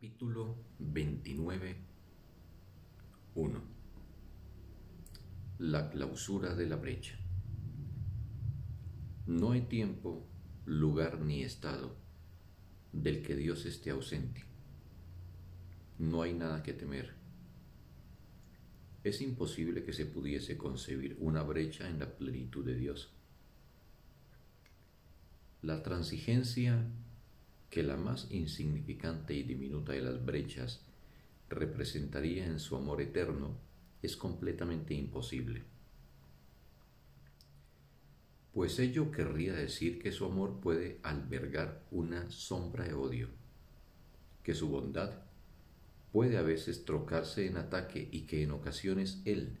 Capítulo 29 1 La clausura de la brecha No hay tiempo, lugar ni estado del que Dios esté ausente. No hay nada que temer. Es imposible que se pudiese concebir una brecha en la plenitud de Dios. La transigencia que la más insignificante y diminuta de las brechas representaría en su amor eterno es completamente imposible. Pues ello querría decir que su amor puede albergar una sombra de odio, que su bondad puede a veces trocarse en ataque y que en ocasiones él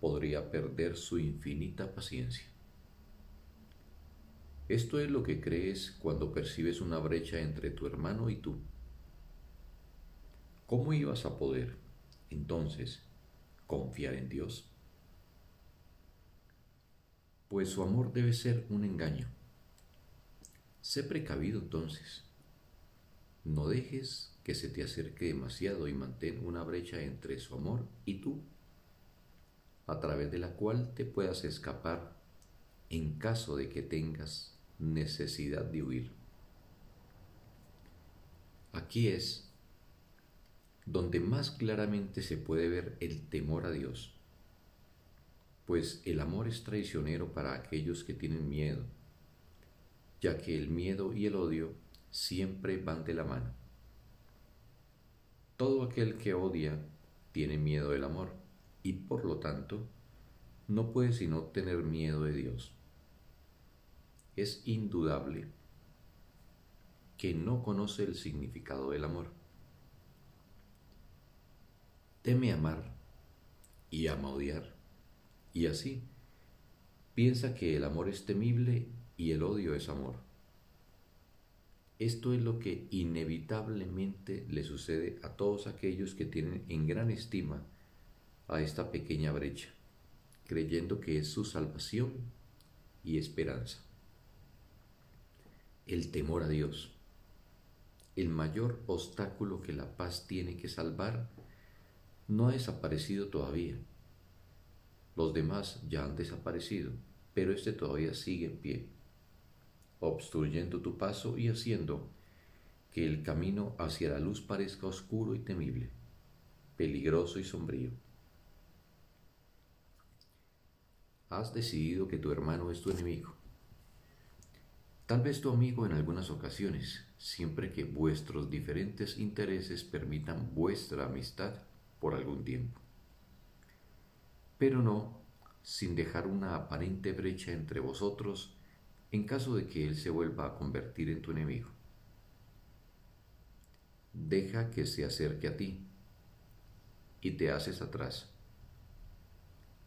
podría perder su infinita paciencia. Esto es lo que crees cuando percibes una brecha entre tu hermano y tú. ¿Cómo ibas a poder, entonces, confiar en Dios? Pues su amor debe ser un engaño. Sé precavido entonces. No dejes que se te acerque demasiado y mantén una brecha entre su amor y tú, a través de la cual te puedas escapar en caso de que tengas necesidad de huir. Aquí es donde más claramente se puede ver el temor a Dios, pues el amor es traicionero para aquellos que tienen miedo, ya que el miedo y el odio siempre van de la mano. Todo aquel que odia tiene miedo del amor y por lo tanto no puede sino tener miedo de Dios es indudable que no conoce el significado del amor. Teme amar y ama odiar, y así piensa que el amor es temible y el odio es amor. Esto es lo que inevitablemente le sucede a todos aquellos que tienen en gran estima a esta pequeña brecha, creyendo que es su salvación y esperanza el temor a Dios. El mayor obstáculo que la paz tiene que salvar no ha desaparecido todavía. Los demás ya han desaparecido, pero este todavía sigue en pie, obstruyendo tu paso y haciendo que el camino hacia la luz parezca oscuro y temible, peligroso y sombrío. Has decidido que tu hermano es tu enemigo Tal vez tu amigo en algunas ocasiones, siempre que vuestros diferentes intereses permitan vuestra amistad por algún tiempo. Pero no sin dejar una aparente brecha entre vosotros en caso de que él se vuelva a convertir en tu enemigo. Deja que se acerque a ti y te haces atrás.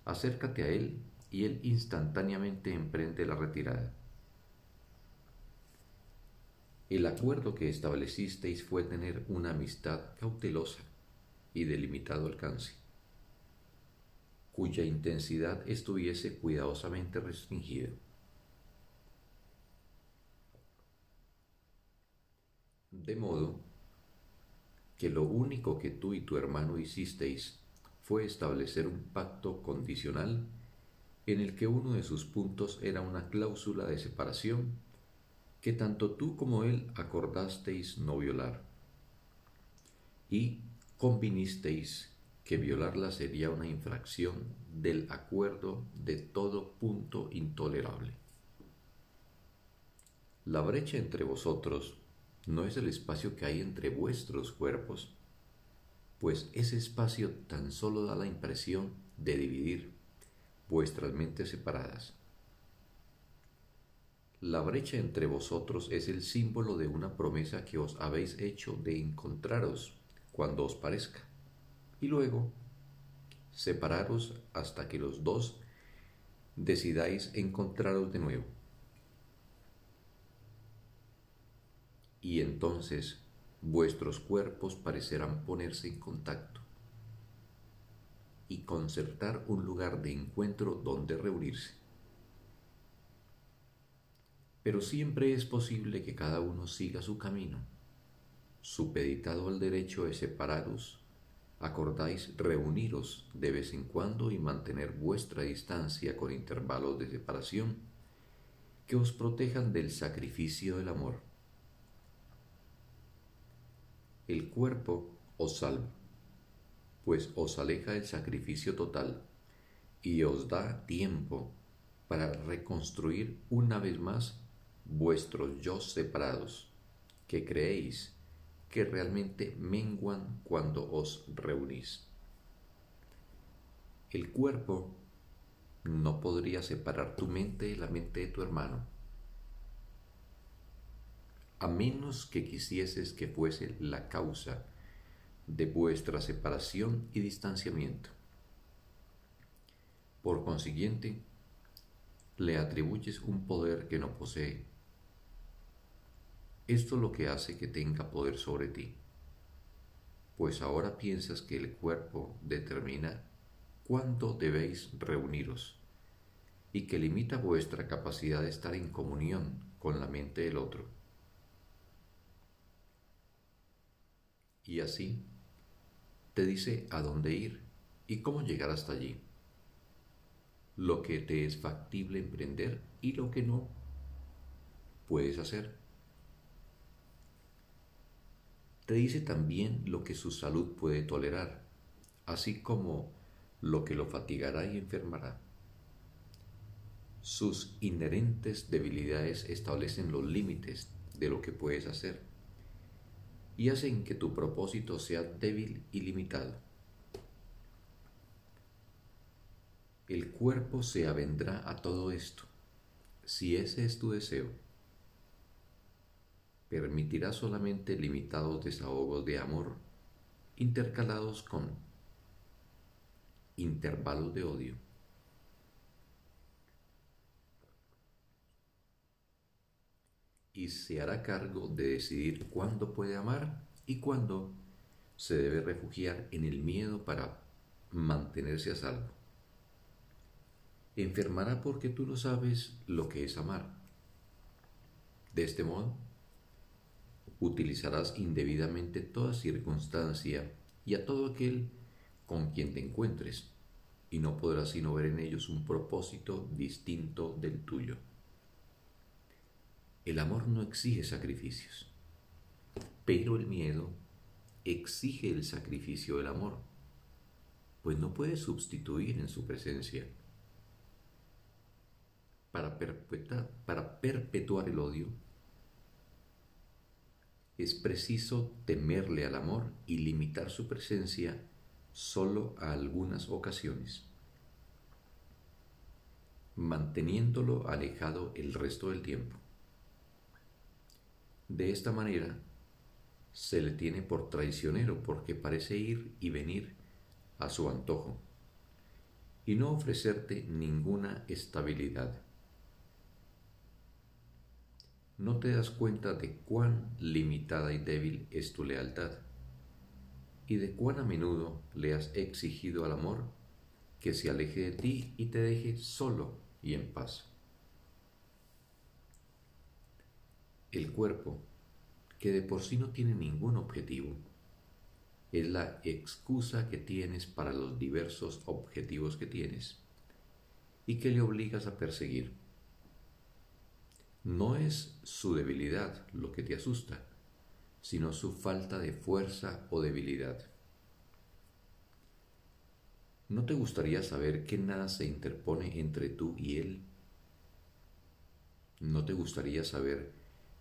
Acércate a él y él instantáneamente emprende la retirada el acuerdo que establecisteis fue tener una amistad cautelosa y de limitado alcance, cuya intensidad estuviese cuidadosamente restringida. De modo que lo único que tú y tu hermano hicisteis fue establecer un pacto condicional en el que uno de sus puntos era una cláusula de separación que tanto tú como él acordasteis no violar. Y convinisteis que violarla sería una infracción del acuerdo de todo punto intolerable. La brecha entre vosotros no es el espacio que hay entre vuestros cuerpos, pues ese espacio tan solo da la impresión de dividir vuestras mentes separadas. La brecha entre vosotros es el símbolo de una promesa que os habéis hecho de encontraros cuando os parezca, y luego separaros hasta que los dos decidáis encontraros de nuevo. Y entonces vuestros cuerpos parecerán ponerse en contacto y concertar un lugar de encuentro donde reunirse pero siempre es posible que cada uno siga su camino, supeditado al derecho de separaros, acordáis reuniros de vez en cuando y mantener vuestra distancia con intervalos de separación que os protejan del sacrificio del amor. El cuerpo os salva, pues os aleja del sacrificio total y os da tiempo para reconstruir una vez más vuestros yo separados, que creéis que realmente menguan cuando os reunís. El cuerpo no podría separar tu mente de la mente de tu hermano, a menos que quisieses que fuese la causa de vuestra separación y distanciamiento. Por consiguiente, le atribuyes un poder que no posee. Esto es lo que hace que tenga poder sobre ti, pues ahora piensas que el cuerpo determina cuándo debéis reuniros y que limita vuestra capacidad de estar en comunión con la mente del otro. Y así te dice a dónde ir y cómo llegar hasta allí lo que te es factible emprender y lo que no puedes hacer. Te dice también lo que su salud puede tolerar, así como lo que lo fatigará y enfermará. Sus inherentes debilidades establecen los límites de lo que puedes hacer y hacen que tu propósito sea débil y limitado. El cuerpo se avendrá a todo esto, si ese es tu deseo. Permitirá solamente limitados desahogos de amor intercalados con intervalos de odio. Y se hará cargo de decidir cuándo puede amar y cuándo se debe refugiar en el miedo para mantenerse a salvo enfermará porque tú no sabes lo que es amar. De este modo, utilizarás indebidamente toda circunstancia y a todo aquel con quien te encuentres, y no podrás sino ver en ellos un propósito distinto del tuyo. El amor no exige sacrificios, pero el miedo exige el sacrificio del amor, pues no puede sustituir en su presencia para perpetuar, para perpetuar el odio, es preciso temerle al amor y limitar su presencia solo a algunas ocasiones, manteniéndolo alejado el resto del tiempo. De esta manera, se le tiene por traicionero porque parece ir y venir a su antojo y no ofrecerte ninguna estabilidad no te das cuenta de cuán limitada y débil es tu lealtad y de cuán a menudo le has exigido al amor que se aleje de ti y te deje solo y en paz. El cuerpo, que de por sí no tiene ningún objetivo, es la excusa que tienes para los diversos objetivos que tienes y que le obligas a perseguir no es su debilidad lo que te asusta, sino su falta de fuerza o debilidad. ¿No te gustaría saber que nada se interpone entre tú y él? ¿No te gustaría saber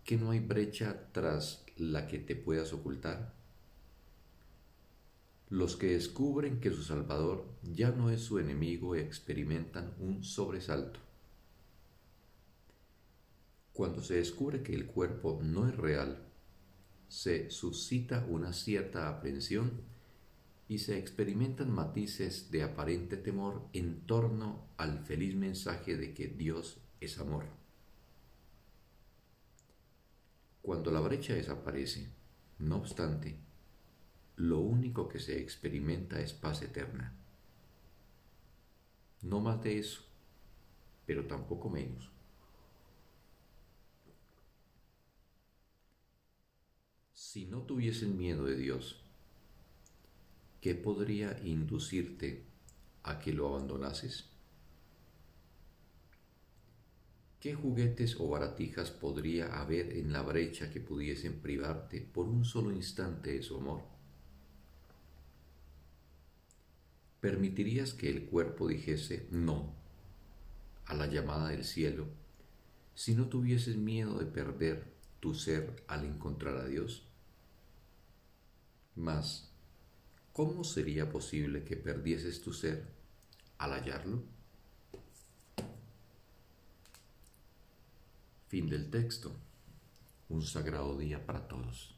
que no hay brecha tras la que te puedas ocultar? Los que descubren que su Salvador ya no es su enemigo experimentan un sobresalto. Cuando se descubre que el cuerpo no es real, se suscita una cierta aprensión y se experimentan matices de aparente temor en torno al feliz mensaje de que Dios es amor. Cuando la brecha desaparece, no obstante, lo único que se experimenta es paz eterna. No más de eso, pero tampoco menos. Si no tuviesen miedo de Dios, ¿qué podría inducirte a que lo abandonases? ¿Qué juguetes o baratijas podría haber en la brecha que pudiesen privarte por un solo instante de su amor? ¿Permitirías que el cuerpo dijese no a la llamada del cielo si no tuvieses miedo de perder tu ser al encontrar a Dios? Mas, ¿cómo sería posible que perdieses tu ser al hallarlo? Fin del texto. Un sagrado día para todos.